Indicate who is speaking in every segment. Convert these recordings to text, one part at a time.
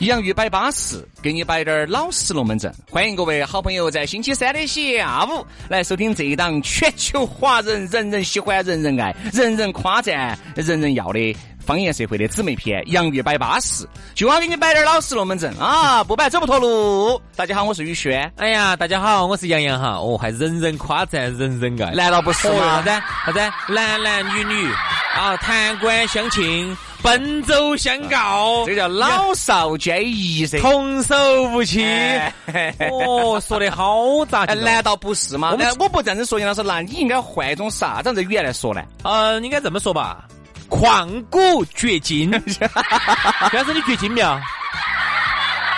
Speaker 1: 洋芋摆巴适，给你摆点儿老实龙门阵。欢迎各位好朋友在星期三的下午来收听这一档全球华人人人喜欢、人人爱、人人夸赞、人人要的方言社会的姊妹篇《洋芋摆巴适》，就要给你摆点儿老实龙门阵啊！不摆走不脱路。大家好，我是宇轩。
Speaker 2: 哎呀，大家好，我是杨洋哈。哦，还人人夸赞，人人爱，
Speaker 1: 难道不是吗？
Speaker 2: 啥子？啥子？男男女女啊，弹冠相庆。奔走相告，
Speaker 1: 这叫老少皆宜噻，
Speaker 2: 童叟无欺。哦，说的好杂，
Speaker 1: 难道不是吗？那我不这样子说，杨老师，那你应该换一种啥子样子语言来说呢？
Speaker 2: 嗯，应该这么说吧，旷古绝今。但是你绝经没有？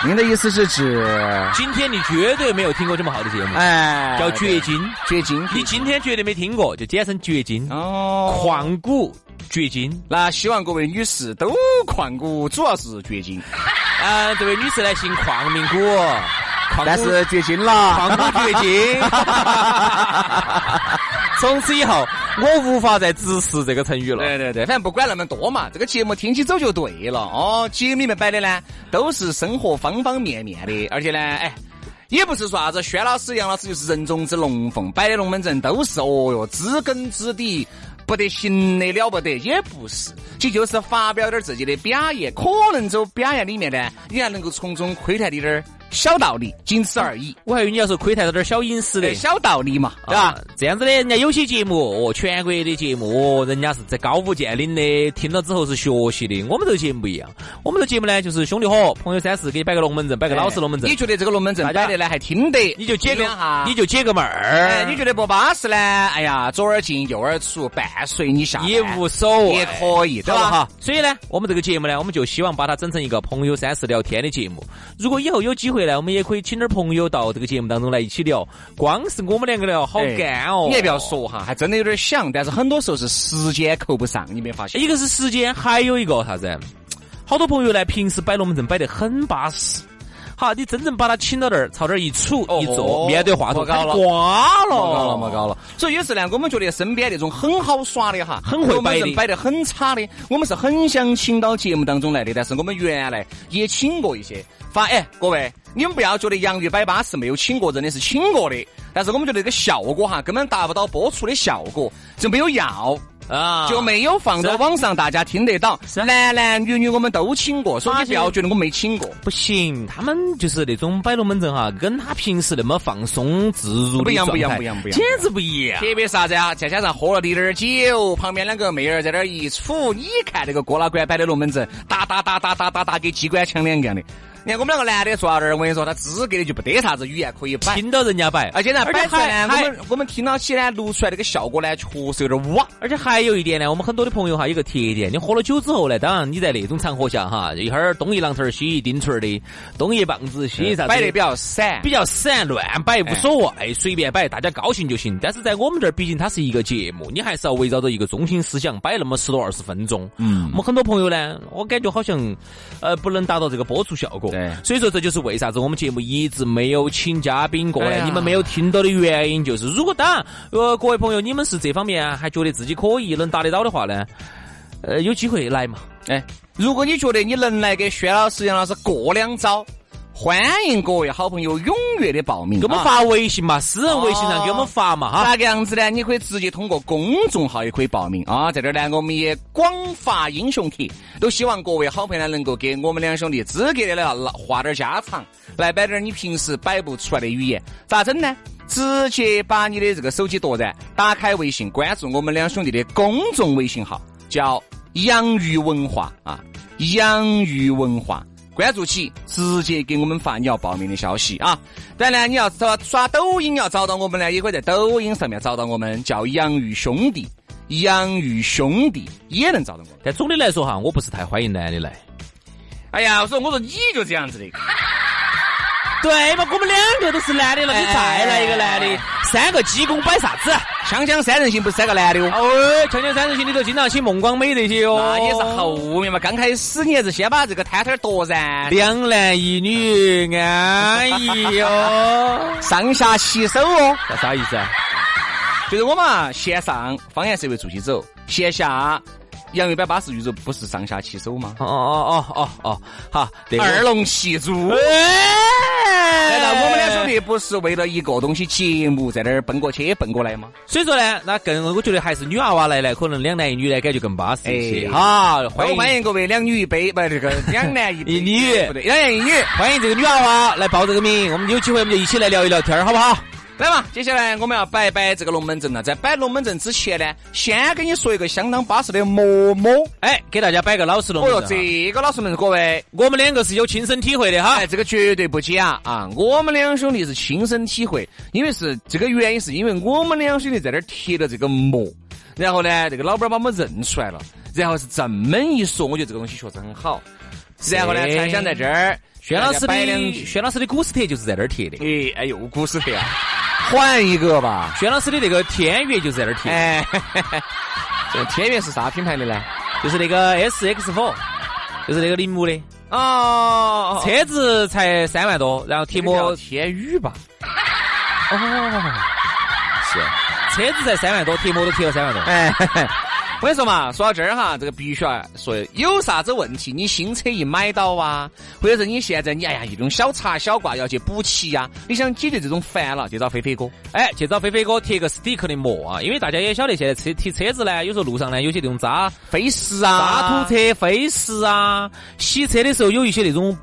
Speaker 1: 您的意思是指
Speaker 2: 今天你绝对没有听过这么好的节目？
Speaker 1: 哎，
Speaker 2: 叫绝经，
Speaker 1: 绝经。
Speaker 2: 你今天绝对没听过，就简称绝经。哦，旷古。绝经，
Speaker 1: 那希望各位女士都旷古，主要是绝经。
Speaker 2: 啊，这位女士呢姓旷名古，
Speaker 1: 但是绝经了，
Speaker 2: 旷古绝经。从此以后，我无法再直视这个成语了。
Speaker 1: 对对对，反正不管那么多嘛，这个节目听起走就对了。哦，节目里面摆的呢，都是生活方方面面的，而且呢，哎，也不是说啥子轩老师、杨老师就是人中之龙凤，摆的龙门阵都是哦哟，知根知底。不得行的了不得，也不是，这就是发表点自己的表演，可能走表演里面呢，你还能够从中窥探点儿。小道理，仅此而已。
Speaker 2: 我还以为你要是窥探到点小隐私的
Speaker 1: 小道理嘛，对吧？
Speaker 2: 这样子的，人家有些节目哦，全国的节目哦，人家是在高屋建瓴的，听了之后是学习的。我们这个节目不一样，我们这个节目呢，就是兄弟伙、朋友三四，给你摆个龙门阵，摆个老实龙门阵。
Speaker 1: 你觉得这个龙门阵摆的呢还听得？
Speaker 2: 你就解个你就解个闷儿。
Speaker 1: 你觉得不巴适呢？哎呀，左耳进右耳出，伴随你下
Speaker 2: 也无所谓，
Speaker 1: 也可以，对吧？
Speaker 2: 哈。所以呢，我们这个节目呢，我们就希望把它整成一个朋友三四聊天的节目。如果以后有机会呢，我们也可以请。点朋友到这个节目当中来一起聊，光是我们两个聊好干哦。
Speaker 1: 你也不要说哈，还真的有点想，但是很多时候是时间扣不上，你没发现？
Speaker 2: 一个是时间，还有一个啥子？好多朋友呢，平时摆龙门阵摆得很巴适。好，你真正把他请到那儿，朝这儿一杵一坐，面对话筒，
Speaker 1: 高了，
Speaker 2: 挂了，
Speaker 1: 高了嘛高了。所以有时呢，我们觉得身边那种很好耍的哈，
Speaker 2: 很会摆
Speaker 1: 的，摆得很差的，我们是很想请到节目当中来的。但是我们原来也请过一些。发哎，各位，你们不要觉得洋芋摆巴是没有请过，真的是请过的。但是我们觉得这个效果哈，根本达不到播出的效果，就没有要。啊，就没有放到网上，大家听得到。男男女女我们都请过，所以你不要觉得我没请过。
Speaker 2: 不行，他们就是那种摆龙门阵哈，跟他平时那么放松自如
Speaker 1: 不一样，不一样，不一样，不一样，
Speaker 2: 简直不一样。
Speaker 1: 特别啥子啊？再加上喝了滴点儿酒，旁边两个妹儿在那儿一杵，你看那个郭老倌摆的龙门阵，打打打打打打打，跟机关枪两样的。你看我们两个男的坐那儿，我跟你说，他资格的就不得啥子语言可以摆。
Speaker 2: 听到人家摆，
Speaker 1: 而且呢，摆出来呢，我们我们听到起呢，录出来那个效果呢，确实有点哇。
Speaker 2: 而且还有一点呢，我们很多的朋友哈，有个特点，你喝了酒之后呢，当然你在那种场合下哈，一会儿东一榔头儿西一钉锤儿的，东一棒子西一啥子，
Speaker 1: 摆的比较散，
Speaker 2: 比较散，乱摆无所谓，随便摆，大家高兴就行。但是在我们这儿，毕竟它是一个节目，你还是要围绕着一个中心思想摆那么十多二十分钟。嗯，我们很多朋友呢，我感觉好像呃不能达到这个播出效果。
Speaker 1: 对，
Speaker 2: 所以说这就。是为啥子我们节目一直没有请嘉宾过来？你们没有听到的原因就是，如果当然，呃，各位朋友，你们是这方面还觉得自己可以能达得到的话呢，呃，有机会来嘛？
Speaker 1: 哎，如果你觉得你能来给薛老师、杨老师过两招。欢迎各位好朋友踊跃的报名，
Speaker 2: 给我们发微信嘛，私人微信上给我们发嘛哈。
Speaker 1: 咋个样子呢？你可以直接通过公众号也可以报名啊。在这儿呢，我们也广发英雄帖，都希望各位好朋友呢能够给我们两兄弟资格的来话点家常，来摆点你平时摆不出来的语言。咋整呢？直接把你的这个手机夺然打开微信，关注我们两兄弟的公众微信号，叫洋芋文化啊，洋芋文化。关注起，直接给我们发你要报名的消息啊！当然，你要找刷抖音要找到我们呢，也可以在抖音上面找到我们，叫洋芋兄弟，洋芋兄弟也能找到我。
Speaker 2: 但总的来说哈，我不是太欢迎男的来。
Speaker 1: 哎呀，我说我说你就这样子的。
Speaker 2: 对嘛，我们两个都是男的了，你再来一个男的，三个鸡公摆啥子？
Speaker 1: 锵锵三人行不是三个男的哦？
Speaker 2: 哦，锵锵三人行里头经常请孟广美那些哦。
Speaker 1: 那也是后面嘛，刚开始你还是先把这个摊摊夺噻。
Speaker 2: 两男一女，安逸哦，
Speaker 1: 上下其手哦。
Speaker 2: 这啥意思啊？
Speaker 1: 就是我嘛，线上方言社会做起走，线下。洋芋摆巴士宇宙不是上下其手吗？
Speaker 2: 哦哦哦哦哦，好，
Speaker 1: 二龙戏珠。难道我们两兄弟不是为了一个东西节目在那儿奔过去奔过来吗？
Speaker 2: 所以说呢，那更我觉得还是女娃娃来呢，可能两男一女呢，感觉更巴适一些。好，欢迎
Speaker 1: 欢迎各位两女一杯，不这个两男一
Speaker 2: 一女，
Speaker 1: 不对，两男一女，
Speaker 2: 欢迎这个女娃娃来报这个名，我们有机会我们就一起来聊一聊天，好不好？
Speaker 1: 来嘛，接下来我们要摆一摆这个龙门阵了。在摆龙门阵之前呢，先给你说一个相当巴适的馍馍。
Speaker 2: 哎，给大家摆个老实龙门阵。哦
Speaker 1: 这个老实龙门阵，各位，
Speaker 2: 我们两个是有亲身体会的哈。
Speaker 1: 哎，这个绝对不假啊！我们两兄弟是亲身体会，因为是这个原因，是因为我们两兄弟在那儿贴了这个膜，然后呢，这个老板把我们认出来了，然后是这么一说，我觉得这个东西确实很好。然后呢，才想在这儿，
Speaker 2: 轩老师的轩老师的古斯特就是在那儿贴的。
Speaker 1: 哎哎呦，古斯特啊！换一个吧，
Speaker 2: 轩老师的那个天悦就是在那儿贴。哎，
Speaker 1: 这天悦是啥品牌的呢？
Speaker 2: 就是那个 S X 4就是那个铃木的。哦，车子才三万多，然后贴膜
Speaker 1: 天宇吧？
Speaker 2: 哦，是，车子才三万多，贴膜都贴了三万多。哎。
Speaker 1: 我跟你说嘛，说到这儿哈，这个必须要说，有啥子问题，你新车一买到啊，或者是你现在你哎呀一种小擦小挂要去补漆呀，你想解决这种烦恼，就找飞飞哥，
Speaker 2: 哎，去找飞飞哥贴个 stick 的膜啊，因为大家也晓得现在车贴车子呢，有时候路上呢有些这种渣
Speaker 1: 飞石啊，
Speaker 2: 渣土车飞石啊，洗车的时候有一些那种。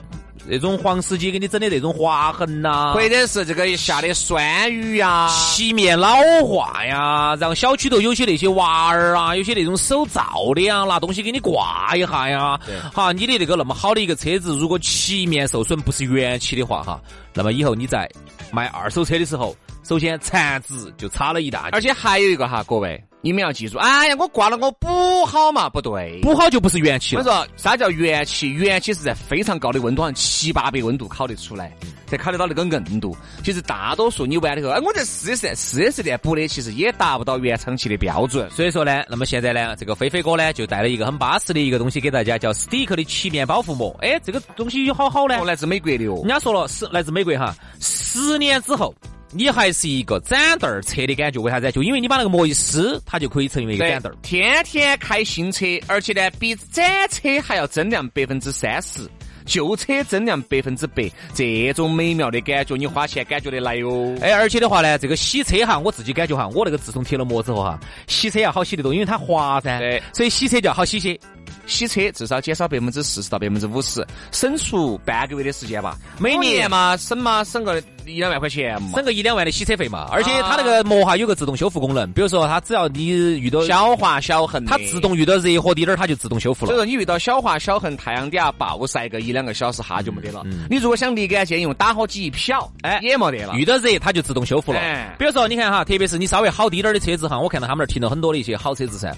Speaker 2: 那种黄司机给你整的那种划痕呐，
Speaker 1: 或者是这个下的酸雨呀，
Speaker 2: 漆面老化呀，然后小区头有些那些娃儿啊，有些那种手造的呀，拿东西给你挂一下呀。哈，你的那个那么好的一个车子，如果漆面受损不是原漆的话，哈，那么以后你在卖二手车的时候，首先残值就差了一大。
Speaker 1: 而且还有一个哈，各位。你们要记住，哎呀，我挂了，我补好嘛？不对，
Speaker 2: 补好就不是原漆了。
Speaker 1: 我说啥叫原漆？原漆是在非常高的温度，上七八百温度烤得出来，才烤得到那个硬度。其实大多数你玩的时候，哎，我在四 S 店四 S 店补的，其实也达不到原厂漆的标准。
Speaker 2: 所以说呢，那么现在呢，这个飞飞哥呢就带了一个很巴适的一个东西给大家，叫 Stick 的漆面保护膜。哎，这个东西有好好呢，
Speaker 1: 来自美国的哦。
Speaker 2: 人家说了是来自美国哈，十年之后。你还是一个展凳儿车的感觉，为啥子？就因为你把那个膜一撕，它就可以成为一个展凳儿。
Speaker 1: 天天开新车，而且呢，比展车还要增量百分之三十，旧车增量百分之百。这种美妙的感觉，你花钱感觉得来哟。
Speaker 2: 哎，而且的话呢，这个洗车哈，我自己感觉哈，我那个自从贴了膜之后哈，洗车要好洗得多，因为它滑噻。
Speaker 1: 对，
Speaker 2: 所以洗车就要好洗些。
Speaker 1: 洗车至少减少百分之四十到百分之五十，省出半个月的时间吧。
Speaker 2: 每
Speaker 1: 年嘛，省嘛，省个一两万块钱嘛，
Speaker 2: 省个一两万的洗车费嘛。而且它那个膜哈有个自动修复功能，比如说它只要你遇到
Speaker 1: 小划小痕，
Speaker 2: 它自动遇到热和滴点儿，它就自动修复了。
Speaker 1: 所以说你遇到小划小痕，太阳底下暴晒个一两个小时哈就没得了。你如果想立竿见影，打火机一瞟，哎，也没得了。
Speaker 2: 遇到热它就自动修复了。比如说你看哈，特别是你稍微好滴点儿的车子哈，我看到他们那儿停了很多的一些好车子噻，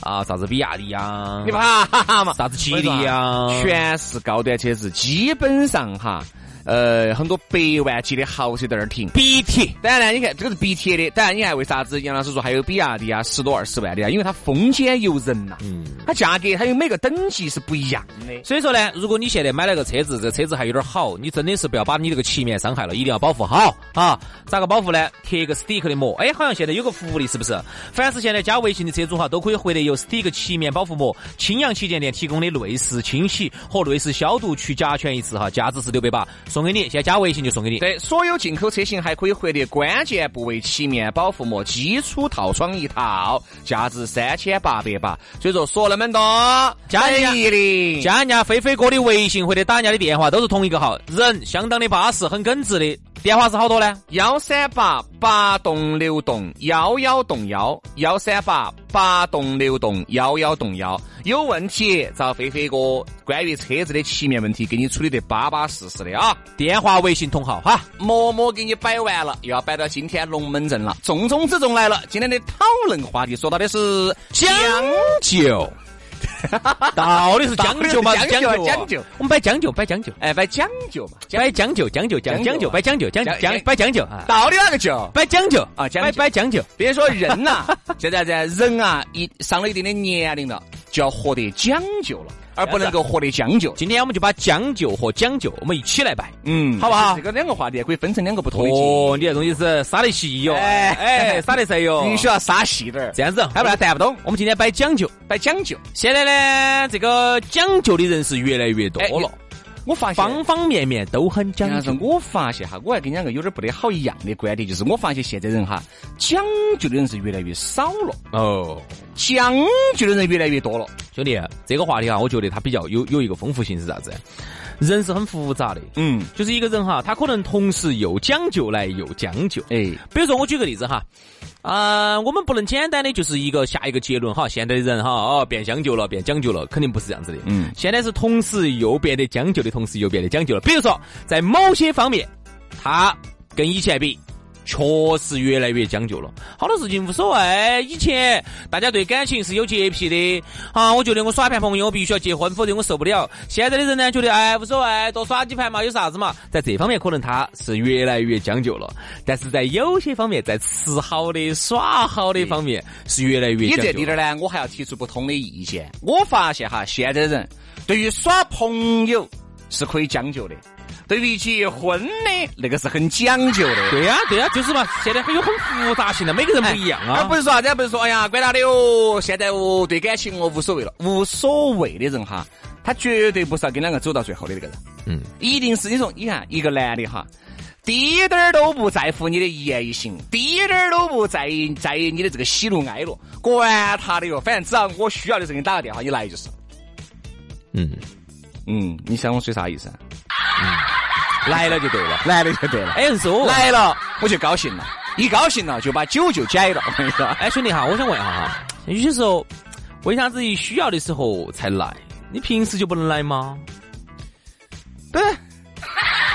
Speaker 2: 啊，啥子比亚迪呀，
Speaker 1: 你怕嘛？
Speaker 2: 啥子？吉利呀，
Speaker 1: 全是高端车子，基本上哈。呃，很多百万级的豪车在那儿停
Speaker 2: ，BT。
Speaker 1: 当然呢，你看这个是 BT 的。当然，你看为啥子杨老师说还有比亚迪啊，十多二十万的啊？因为它风险由人呐，嗯，它价格它有每个等级是不一样的。
Speaker 2: 所以说呢，如果你现在买了个车子，这车子还有点好，你真的是不要把你这个漆面伤害了，一定要保护好啊！咋个保护呢？贴一个 stick 的膜。哎，好像现在有个福利，是不是？凡是现在加微信的车主哈，都可以获得由 stick 漆面保护膜青阳旗舰店提供的内饰清洗和内饰消毒去甲醛一次哈，价值是六百八，送给你。先加微信。就送给你。
Speaker 1: 对，所有进口车型还可以获得关键部位漆面保护膜基础套装一套，价值三千八百八。所以说说那么多，
Speaker 2: 加
Speaker 1: 人家
Speaker 2: 加人家飞飞哥的微信或者打人家的电话都是同一个号，人相当的巴适，很耿直的。电话是好多呢？
Speaker 1: 幺三八八栋六栋幺幺栋幺，幺三八八栋六栋幺幺栋幺。有问题找飞飞哥，关于车子的漆面问题，给你处理得巴巴适适的啊！
Speaker 2: 电话、微信同号哈，
Speaker 1: 默默给你摆完了，又要摆到今天龙门阵了。重中之重来了，今天的讨论话题说到的是
Speaker 2: 讲究。到底是将就嘛？
Speaker 1: 讲究，讲究。
Speaker 2: 我们摆将就，摆将就。
Speaker 1: 哎，摆讲究嘛？
Speaker 2: 摆将就，将就，将讲究，摆将就，讲讲摆将就啊。
Speaker 1: 到底哪个就？
Speaker 2: 摆将就
Speaker 1: 啊，
Speaker 2: 摆摆将就。
Speaker 1: 别说人呐，现在在人啊，一上了一定的年龄了，就要活得讲究了。而不能够活得将就。
Speaker 2: 今天我们就把将就和讲究，我们一起来摆，
Speaker 1: 嗯，
Speaker 2: 好不好？
Speaker 1: 这个两个话题可以分成两个不同的
Speaker 2: 哦，你这东西是撒得细哟，哎哎，撒得细哟，
Speaker 1: 必须要撒细点儿。
Speaker 2: 这样子，
Speaker 1: 要不然谈不懂。
Speaker 2: 我们今天摆讲究，
Speaker 1: 摆讲究。
Speaker 2: 现在呢，这个讲究的人是越来越多了。
Speaker 1: 我发现
Speaker 2: 方方面面都很讲究。
Speaker 1: 我发现哈，我还跟你两个有点不得好一样的观点，就是我发现现在人哈，讲究的人是越来越少了。哦，讲究的人越来越多了。
Speaker 2: 兄弟，这个话题哈，我觉得它比较有有一个丰富性是啥子？人是很复杂的。嗯，就是一个人哈，他可能同时又讲究来又将就。哎，比如说我举个例子哈。啊，我们不能简单的就是一个下一个结论哈。现在的人哈，哦，变将就了，变讲究了，肯定不是这样子的。嗯，现在是同时又变得将就的同时又变得讲究了。比如说，在某些方面，他跟以前比。确实越来越讲究了，好多事情无所谓。以前大家对感情是有洁癖的，啊，我觉得我耍盘朋友我必须要结婚，否则我受不了。现在的人呢，觉得哎无所谓，多耍几盘嘛，有啥子嘛？在这方面可能他是越来越讲究了，但是在有些方面，在吃好的、耍好的方面是越来越。你
Speaker 1: 这里点呢，我还要提出不同的意见。我发现哈，现在人对于耍朋友是可以讲究的。对于结婚的那个是很讲究的，
Speaker 2: 对呀，对呀，就是嘛，现在很有很复杂性的，每个人不一样啊。
Speaker 1: 而不是说啥子，不是说哎呀，管他的哦，现在哦，对感情哦无所谓了，无所谓的人哈，他绝对不是要跟两个走到最后的那个人，嗯，一定是你说，你看一个男的哈，滴点儿都不在乎你的一言一行，滴点儿都不在意在意你的这个喜怒哀乐，管他的哟，反正只要我需要的时候给你打个电话，你来就是。嗯嗯，你想我说啥意思？嗯。
Speaker 2: 来了就对了，
Speaker 1: 来了就对了。
Speaker 2: 哎，是我
Speaker 1: 来了，我就高兴了。一高兴了，就把酒就解了。我跟你说，
Speaker 2: 哎，兄弟哈，我想问一下哈，有些时候为啥子一需要的时候才来？你平时就不能来吗？
Speaker 1: 对，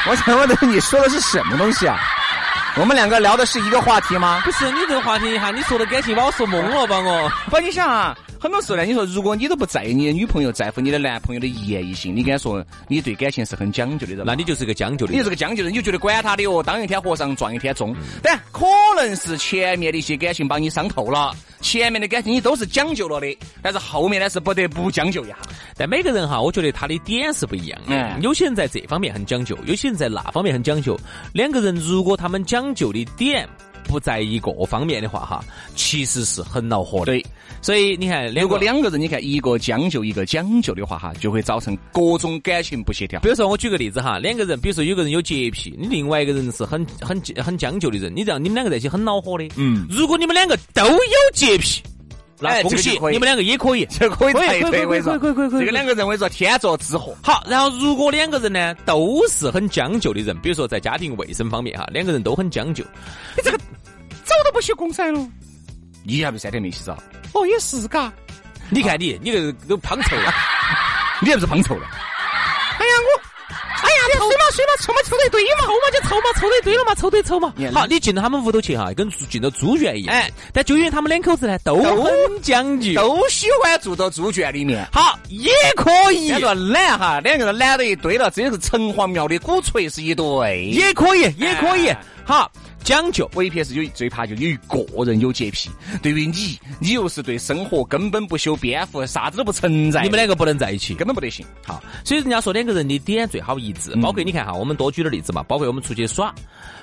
Speaker 1: 我想问的是，你说的是什么东西啊？我们两个聊的是一个话题吗？
Speaker 2: 不是，你这个话题哈，你说的感情把我说懵了把我？
Speaker 1: 不，你想啊。很多时候呢，你说如果你都不在意你的女朋友，在乎你的男朋友的一言一行，你跟他说你对感情是很讲究的人，
Speaker 2: 那你就是个讲究的。
Speaker 1: 你是个讲究的，你就觉得管他的哦，当一天和尚撞一天钟。但可能是前面的一些感情把你伤透了，前面的感情你都是讲究了的，但是后面呢是不得不将就一下。
Speaker 2: 但每个人哈，我觉得他的点是不一样的。有些人在这方面很讲究，有些人在那方面很讲究。两个人如果他们讲究的点。不在一个方面的话，哈，其实是很恼火的。
Speaker 1: 对，
Speaker 2: 所以你看，
Speaker 1: 如果两个人，你看一个将就，一个讲究的话，哈，就会造成各种感情不协调。
Speaker 2: 比如说，我举个例子哈，两个人，比如说有个人有洁癖，你另外一个人是很很很将就的人，你这样你们两个在一起很恼火的。嗯，如果你们两个都有洁癖。那恭喜你们两个也可以，
Speaker 1: 这可以，可
Speaker 2: 以，可以，可以，可以，可以，可以。
Speaker 1: 这个两个人为说天作之合。
Speaker 2: 好，然后如果两个人呢都是很将就的人，比如说在家庭卫生方面哈，两个人都很将就，
Speaker 1: 你这个。早都不洗公仔了，你还不三天没洗澡？
Speaker 2: 哦，也是嘎。你看你，你个都胖臭了，
Speaker 1: 你还不是胖臭了？
Speaker 2: 哎呀我，哎呀臭嘛水嘛抽嘛臭得堆嘛，臭嘛就抽嘛臭得堆了嘛，臭得臭嘛。好，你进到他们屋头去哈，跟进到猪圈一样。哎，但就因为他们两口子呢都很讲究，
Speaker 1: 都喜欢住到猪圈里面。
Speaker 2: 好，也可以。
Speaker 1: 两个懒哈，两个人懒到一堆了，真的是城隍庙的鼓槌是一对。
Speaker 2: 也可以，也可以。好。讲究，
Speaker 1: 唯一是有最怕就有一个人有洁癖。对于你，你又是对生活根本不修边幅，啥子都不存在。
Speaker 2: 你们两个不能在一起，
Speaker 1: 根本不得行。
Speaker 2: 好，所以人家说两个人的点最好一致。包括你看哈，我们多举点例子嘛。包括我们出去耍，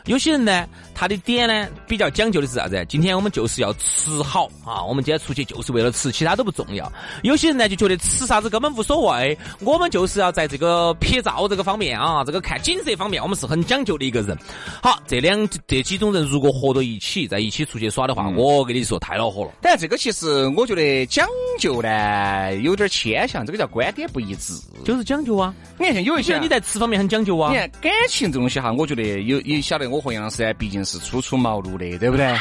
Speaker 2: 有些人呢，他的点呢比较讲究的是啥子？今天我们就是要吃好啊，我们今天出去就是为了吃，其他都不重要。有些人呢就觉得吃啥子根本无所谓，我们就是要在这个拍照这个方面啊，这个看景色方面，我们是很讲究的一个人。好，这两这。几种人如果合到一起，在一起出去耍的话，我跟你说太恼火了。
Speaker 1: 但这个其实我觉得讲究呢，有点牵强，这个叫观点不一致。
Speaker 2: 就是讲究啊！
Speaker 1: 你看像有一些
Speaker 2: 你在吃方面很讲究啊。
Speaker 1: 你看感情这东西哈，我觉得有也晓得我和杨老师毕竟是初出茅庐的，对不对？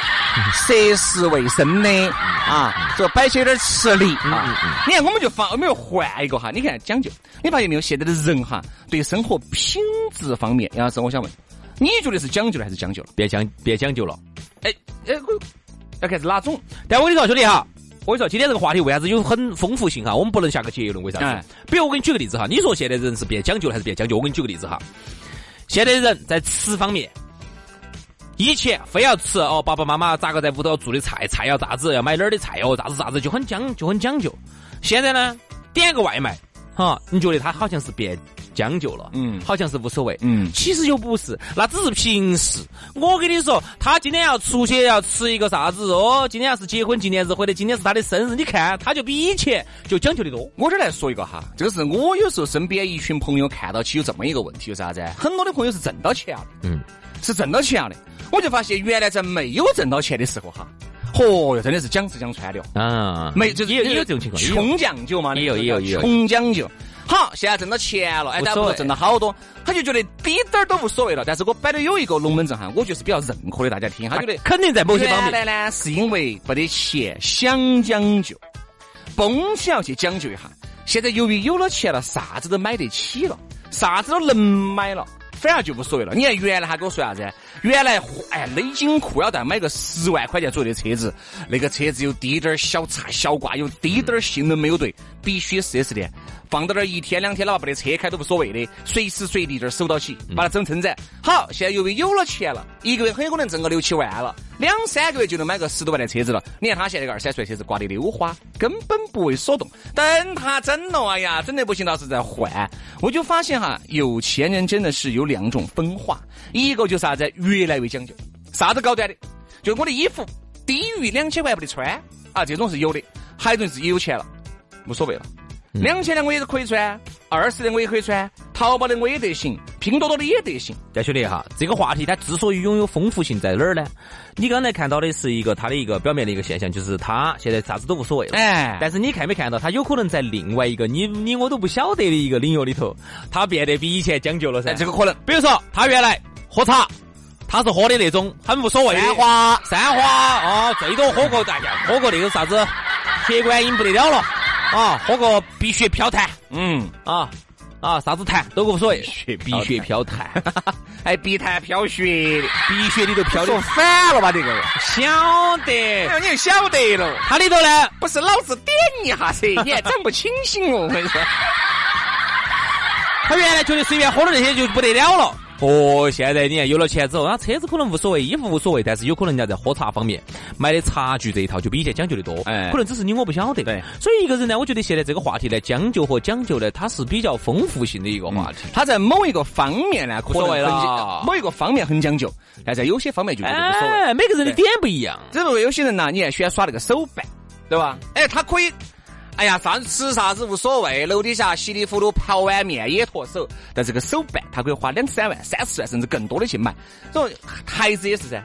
Speaker 1: 涉世未深的啊，这摆起有点吃力啊。你看，我们就放，我们就换一个哈。你看讲究，你发现没有？现在的人哈，对生活品质方面，杨老师，我想问。你觉得是讲究了还是讲究了？
Speaker 2: 别讲别讲究了。
Speaker 1: 哎哎，我要看是哪种。
Speaker 2: 但我跟你说，兄弟哈，我跟你说，今天这个话题为啥子有很丰富性哈？我们不能下个结论，为啥子？比如我给你举个例子哈，你说现在人是变讲究了还是变讲究？我给你举个例子哈，现在人在吃方面，以前非要吃哦，爸爸妈妈咋个在屋头做的菜，菜要咋子，要买哪儿的菜哦，咋子咋子就很讲就很讲究。现在呢，点个外卖，哈，你觉得他好像是变？将就了，嗯，好像是无所谓，嗯，其实又不是，那只是平时。我跟你说，他今天要出去要吃一个啥子哦？今天要是结婚纪念日或者今天是他的生日，你看他就比以前就讲究的多。
Speaker 1: 我这儿来说一个哈，这个是我有时候身边一群朋友看到起有这么一个问题，有啥子？很多的朋友是挣到钱了，嗯，是挣到钱了。我就发现原来在没有挣到钱的时候哈，嚯哟，真的是讲吃讲穿的啊，没就是
Speaker 2: 也有这种情况，
Speaker 1: 穷讲究嘛，
Speaker 2: 也有也有也有
Speaker 1: 穷讲究。好，现在挣到钱了，哎，大家挣了好多，他就觉得滴点儿都无所谓了。但是我摆的有一个龙门阵哈，我就是比较认可的，大家听，他觉得
Speaker 2: 肯定在某些方面。
Speaker 1: 原来呢，是因为没得钱，想讲究，蹦起要去讲究一下。现在由于有了钱了，啥子都买得起了，啥子都能买了。反而就无所谓了。你看原来他跟我说啥子？原来哎勒紧裤腰带买个十万块钱左右的车子，那个车子有滴点儿小擦小挂，有滴点儿性能没有对，必须四 S 店放到那儿一天两天了吧，没得车开都无所谓的，随时随地这儿守到起，把它整撑展。好，现在由于有了钱了，一个月很有可能挣个六七万了，两三个月就能买个十多万的车子了。你看他现在个二三十万车子挂的溜花，根本不为所动。等他整了，哎呀，整的不行，倒是再换。我就发现哈，有钱人真的是有。两种分化，一个就是啥子，越来越讲究，啥子高端的，就我的衣服低于两千块不得穿啊，这种是有的，还有一种是有钱了，无所谓了，两千的我也是可以穿，二十的我也可以穿，淘宝的我也得行，拼多多的也得行。
Speaker 2: 再兄弟哈，这个话题它之所以拥有丰富性在哪儿呢？你刚才看到的是一个它的一个表面的一个现象，就是他现在啥子都无所谓了。哎，但是你看没看到，他有可能在另外一个你你我都不晓得的一个领域里头，他变得比以前讲究了噻。
Speaker 1: 这个可能，
Speaker 2: 比如说他原来喝茶，他是喝的那种很无所谓。
Speaker 1: 三花，
Speaker 2: 三花哦，最多喝过大家喝过那个啥子铁观音不得了了啊，喝个碧血飘弹。嗯啊。啊，啥子痰都无所谓，
Speaker 1: 碧血飘痰，
Speaker 2: 哎，碧痰飘血，碧血里头飘的。
Speaker 1: 说反了吧这个？
Speaker 2: 晓得，
Speaker 1: 你晓得了。
Speaker 2: 它里头呢，
Speaker 1: 不是老子点一下噻，你还整不清醒哦，我跟你说。
Speaker 2: 他原来觉得随便喝的那些就不得了了。哦，现在你看有了钱之后，那车子可能无所谓，衣服无所谓，但是有可能人家在喝茶方面买的茶具这一套就比以前讲究的多。哎，可能只是你我不晓得。
Speaker 1: 对，
Speaker 2: 所以一个人呢，我觉得现在这个话题呢，将就和讲究呢，它是比较丰富性的一个话题。
Speaker 1: 他在某一个方面呢，可能很某一个方面很讲究，但在有些方面就无所谓。
Speaker 2: 每个人的点不一样。
Speaker 1: 只不过有些人呢，你还喜欢耍那个手办，对吧？哎，他可以。哎呀，啥子吃啥子无所谓，楼底下稀里糊涂泡碗面也脱手。但这个手办，他可以花两三万、三四万甚至更多的去买。所以孩子也是噻。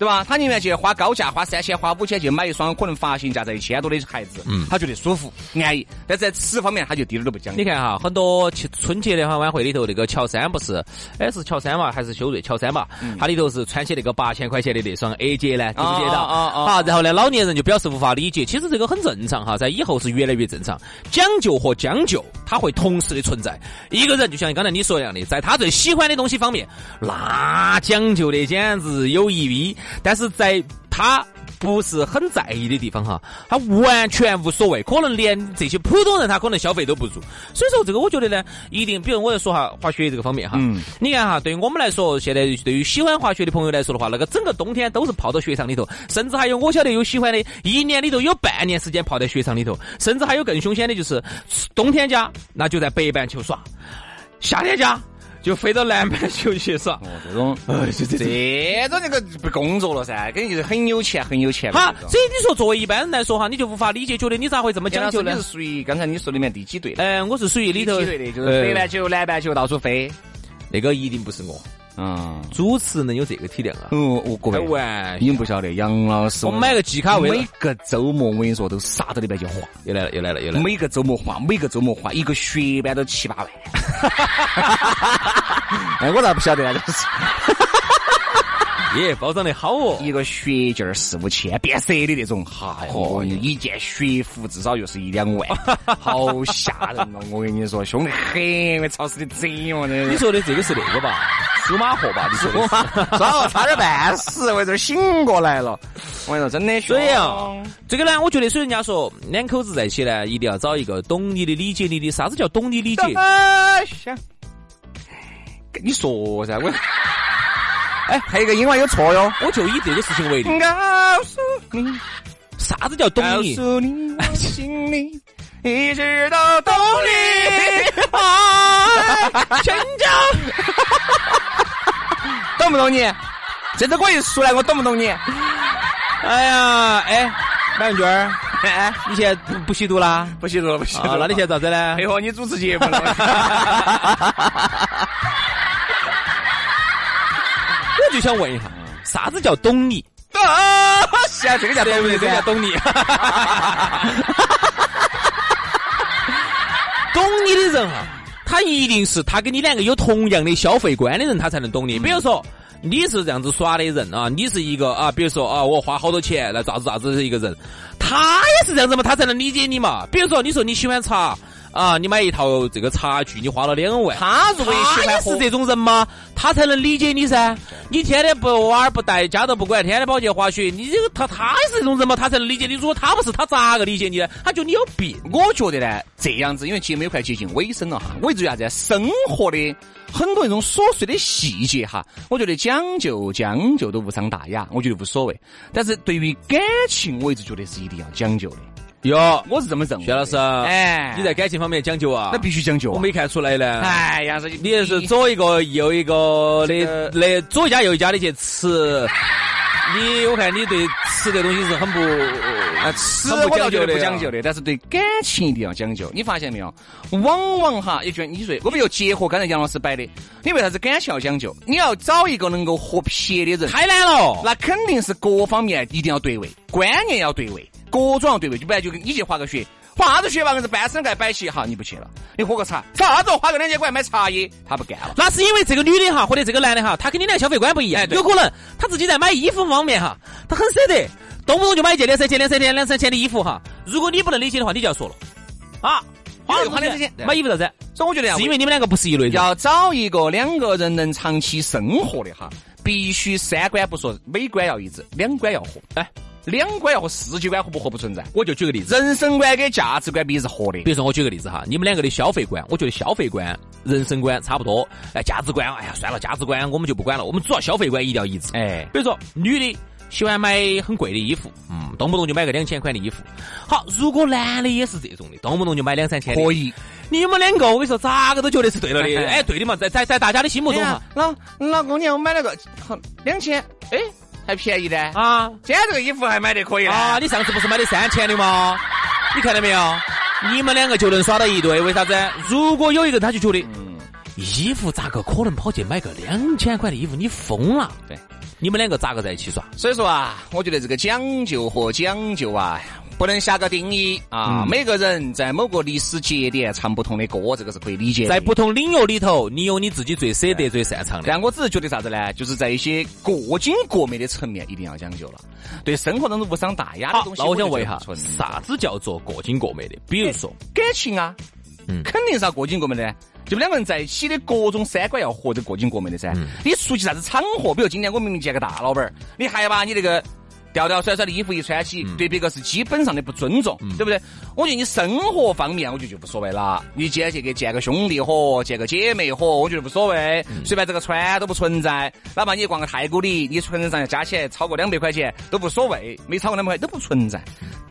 Speaker 1: 对吧？他宁愿去花高价，花三千、花五千去买一双可能发行价在一千多的鞋子，嗯，他觉得舒服、安逸。但是在吃方面，他就一点都不讲究。
Speaker 2: 你看哈，很多春节联欢晚会里头，那个乔三不是，哎是乔三嘛，还是修睿？乔三嘛，他里头是穿起那个八千块钱的那双 AJ 呢，记不记得？啊啊！好，然后呢，老年人就表示无法理解。其实这个很正常哈，在以后是越来越正常。讲究和将就，它会同时的存在。一个人就像刚才你说一样的，在他最喜欢的东西方面，那讲究的简直有一逼。但是在他不是很在意的地方哈，他完全无所谓，可能连这些普通人他可能消费都不足。所以说这个我觉得呢，一定，比如我要说哈滑雪这个方面哈，你看哈，对于我们来说，现在对于喜欢滑雪的朋友来说的话，那个整个冬天都是泡到雪场里头，甚至还有我晓得有喜欢的，一年里头有半年时间泡在雪场里头，甚至还有更凶险的就是冬天家那就在北半球耍，夏天家。就飞到南半球去耍，哦，
Speaker 1: 这种，哎，这这这种那个不工作了噻，肯定就是很有钱，很有钱。
Speaker 2: 哈，所以你说作为一般人来说哈，你就无法理解，觉得你咋会这么讲究呢？
Speaker 1: 你是属于刚才你说里面第几队？
Speaker 2: 嗯，我是属于里头
Speaker 1: 几队的，就是北半球、南半球到处飞。
Speaker 2: 那个一定不是我，
Speaker 1: 嗯，
Speaker 2: 主持能有这个体量啊？
Speaker 1: 哦，我各
Speaker 2: 开
Speaker 1: 位，
Speaker 2: 玩
Speaker 1: 你们不晓得，杨老师，
Speaker 2: 我买个季卡位
Speaker 1: 每个周末我跟你说都杀到里边去花，
Speaker 2: 又来了，又来了，又来了。
Speaker 1: 每个周末花，每个周末花，一个血班都七八万。哎，我咋不晓得呢？就是
Speaker 2: 耶，包装的好哦。
Speaker 1: 一个血镜儿四五千，变色的那种，哈哦，一件血服至少又是一两万，好吓人哦！我跟你说，凶得很，超市的贼哦！
Speaker 2: 你说的这个是那个吧？苏马货吧？你说的是？
Speaker 1: 抓我差点半死，我这醒过来了。我跟你说，真的凶。
Speaker 2: 所以啊，这个呢，我觉得，所以人家说两口子在一起呢，一定要找一个懂你的、理解你的。啥子叫懂你理解？
Speaker 1: 啊，想跟你说噻，我 哎，还有一个英文有错哟。
Speaker 2: 我就以这个事情为例。
Speaker 1: 告诉你，
Speaker 2: 啥子叫懂你？
Speaker 1: 告诉你，我心里一直都懂你，爱成就。懂不懂你？这次我一出来，我懂不懂你？
Speaker 2: 哎呀，哎，马文娟儿，
Speaker 1: 哎，
Speaker 2: 你现在不不吸毒啦？
Speaker 1: 不吸毒了，不吸毒。
Speaker 2: 那你现在咋子呢？
Speaker 1: 配合你主持节目了。
Speaker 2: 我就想问一下，啥子叫懂你？
Speaker 1: 啊，是啊，这个叫懂你，
Speaker 2: 这个叫懂你。懂你的人哈，他一定是他跟你两个有同样的消费观的人，他才能懂你。比如说。你是这样子耍的人啊，你是一个啊，比如说啊，我花好多钱来咋子咋子的一个人，他也是这样子嘛，他才能理解你嘛。比如说，你说你喜欢茶啊，你买一套这个茶具，你花了两万，
Speaker 1: 他如果也喜欢
Speaker 2: 是这种人吗？他才能理解你噻。你天天不娃儿不带，家都不管，天天跑去滑雪，你这个他他也是这种人嘛，他才能理解你。如果他不是，他咋个理解你呢？他觉得你有病。
Speaker 1: 我觉得呢，这样子，因为节目也快接近尾声了哈，我觉得啥子？生活的很多那种琐碎的细节哈，我觉得讲究将就都无伤大雅，我觉得无所谓。但是对于感情，我一直觉得是一定要讲究的。
Speaker 2: 哟，
Speaker 1: 我是这么认为。
Speaker 2: 薛老师，
Speaker 1: 哎，
Speaker 2: 你在感情方面讲究啊？
Speaker 1: 那必须讲究。
Speaker 2: 我没看出来呢。
Speaker 1: 哎呀，这
Speaker 2: 你也是左一个右一个的，那左一家右一家的去吃。你我看你对吃的东西是很不
Speaker 1: 啊，吃不讲究的不讲究的，但是对感情一定要讲究。你发现没有？往往哈，也就你说，我们又结合刚才杨老师摆的，你为啥子感情要讲究？你要找一个能够合撇的人，
Speaker 2: 太难了。
Speaker 1: 那肯定是各方面一定要对位，观念要对位，各种要对位，就不然就你去滑个雪。滑啥子雪吧？硬是半身盖摆起，哈，你不去了，你喝个茶，啥子花个两千块买茶叶，他不干了。
Speaker 2: 那是因为这个女的哈，或者这个男的哈，他跟你俩消费观不一样，有可能他自己在买衣服方面哈，他很舍得，动不动就买一件两三千、两三千、两三千的衣服哈。如果你不能理解的话，你就要说了啊，
Speaker 1: 花花两三千
Speaker 2: 买衣服啥子？
Speaker 1: 所以我觉得
Speaker 2: 是因为你们两个不是一类人，
Speaker 1: 要找一个两个人能长期生活的哈，必须三观不说，美观要一致，两观要合。哎。两观要和世界观合不合不存在。
Speaker 2: 我就举个例子，
Speaker 1: 人生观跟价值观必是合的。
Speaker 2: 比如说，我举个例子哈，你们两个的消费观，我觉得消费观、人生观差不多。哎，价值观，哎呀，算了，价值观我们就不管了。我们主要消费观一定要一致。哎，比如说，女的喜欢买很贵的衣服，嗯，动不动就买个两千块的衣服。好，如果男的也是这种的，动不动就买两三千，
Speaker 1: 可以。
Speaker 2: 你们两个，我跟你说，咋个都觉得是对了的。哎，对的嘛，在在在大家的心目中哈。
Speaker 1: 老老公娘，我买了个好两千，哎。还便宜的
Speaker 2: 啊！
Speaker 1: 今天这个衣服还买得可以
Speaker 2: 啊！你上次不是买的三千的吗？你看到没有？你们两个就能耍到一对，为啥子？如果有一个他就觉得，嗯衣服咋个可能跑去买个两千块的衣服？你疯了！
Speaker 1: 对，
Speaker 2: 你们两个咋个在一起耍？
Speaker 1: 所以说啊，我觉得这个讲究和讲究啊。不能下个定义啊！每个人在某个历史节点唱不同的歌，这个是可以理解。
Speaker 2: 在不同领域里头，你有你自己最舍得、最擅长的。
Speaker 1: 但我只是觉得啥子呢？就是在一些过精过美的层面，一定要讲究了。对生活当中无伤大雅的东西，
Speaker 2: 那我想问一下，啥子叫做过精过美的？比如说
Speaker 1: 感情啊，嗯，肯定是要过精过美的。就两个人在一起的各种三观要合，得过精过美的噻。你出去啥子场合？比如今天我明明见个大老板，你还把你那个。吊吊甩甩的衣服一穿起，对别个是基本上的不尊重，对不对？我觉得你生活方面，我觉得就无所谓了。你今天去给见个兄弟伙，见个姐妹伙，我觉得无所谓，随便这个穿都不存在。哪怕你逛个太古里，你存上加起来超过两百块钱都无所谓，没超过两百块都不存在。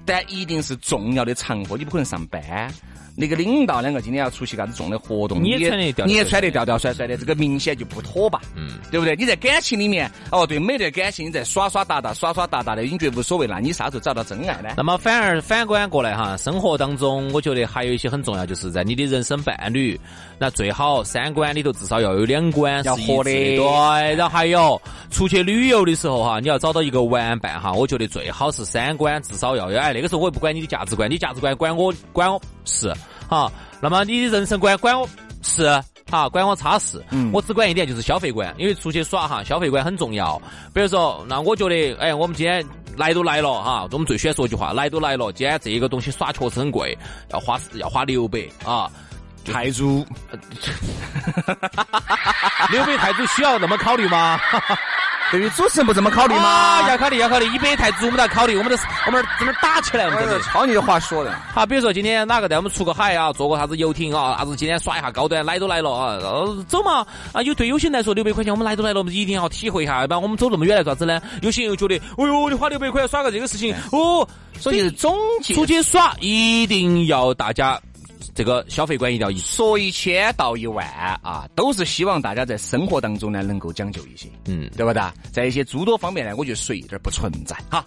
Speaker 1: 但一定是重要的场合，你不可能上班。
Speaker 3: 那个领导两个今天要出席啥子重的活动，
Speaker 2: 你也穿得调调
Speaker 3: 你也
Speaker 2: 帅
Speaker 3: 穿得吊吊帅帅的，这个明显就不妥吧？嗯，对不对？你在感情里面，哦，对，每段感情你在耍耍打打、耍耍打打的，已经觉得无所谓，那你啥时候找到真爱呢？
Speaker 2: 那么反而反观过来哈，生活当中我觉得还有一些很重要，就是在你的人生伴侣，那最好三观里头至少要有两观
Speaker 3: 要
Speaker 2: 是一
Speaker 3: 合的
Speaker 2: 对，然后还有出去旅游的时候哈，你要找到一个玩伴哈，我觉得最好是三观至少要有。哎，那个时候我也不管你的价值观，你价值观管我管我是哈，那么你的人生观管我是。哈，管我差事，
Speaker 3: 嗯
Speaker 2: 我只管一点，就是消费观，因为出去耍哈，消费观很重要。比如说，那我觉得，哎，我们今天来都来了哈，我们最喜欢说一句话，来都来了，今天这个东西耍确实很贵，要花要花六百啊，
Speaker 3: 泰铢，
Speaker 2: 六百泰铢需要那么考虑吗？
Speaker 3: 对于主持人不这么考虑
Speaker 2: 啊，
Speaker 3: 吗？
Speaker 2: 要考虑，要考虑，一百泰铢我们都要考虑，我们都是我们这么打起来了，真的。
Speaker 3: 抄你的话说的，
Speaker 2: 好，比如说今天哪个带我们出个海啊，坐个啥子游艇啊，啥子今天耍一下高端，来都来了啊，呃走嘛啊！有对有些人来说六百块钱我们来都来了，我们一定要体会一下，要不然我们走那么远来做啥子呢？有些人又觉得，哎呦，你花六百块耍个这个事情，哦，
Speaker 3: 所以总结
Speaker 2: 出去耍一定要大家这个消费观一定要一。
Speaker 3: 说一千道一万啊，都是希望大家在生活当中呢能够讲究一些，
Speaker 2: 嗯
Speaker 3: 对不对？在一些诸多方面呢，我觉得水一点不存在。哈，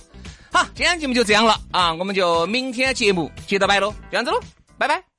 Speaker 3: 好，今天节目就这样了啊，我们就明天节目接着摆喽，这样子喽，拜拜。